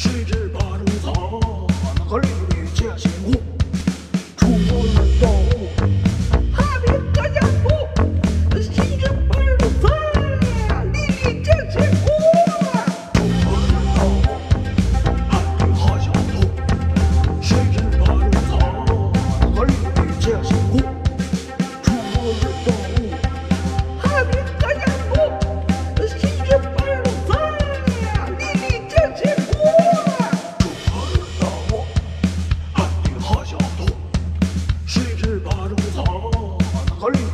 She Hollywood.